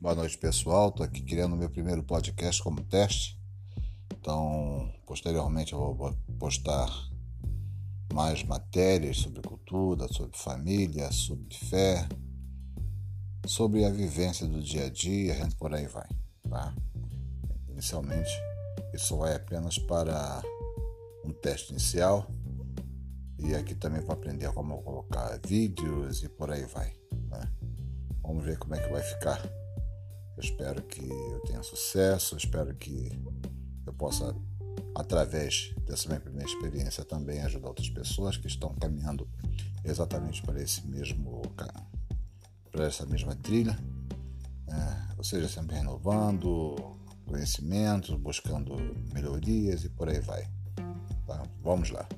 Boa noite, pessoal. Estou aqui criando meu primeiro podcast como teste. Então, posteriormente, eu vou postar mais matérias sobre cultura, sobre família, sobre fé, sobre a vivência do dia a dia, a gente por aí vai. Tá? Inicialmente, isso vai apenas para um teste inicial. E aqui também vou aprender como colocar vídeos e por aí vai. Né? Vamos ver como é que vai ficar. Eu espero que eu tenha sucesso, eu espero que eu possa, através dessa minha primeira experiência, também ajudar outras pessoas que estão caminhando exatamente para esse mesmo para essa mesma trilha, é, ou seja, sempre renovando conhecimentos, buscando melhorias e por aí vai. Tá? Vamos lá.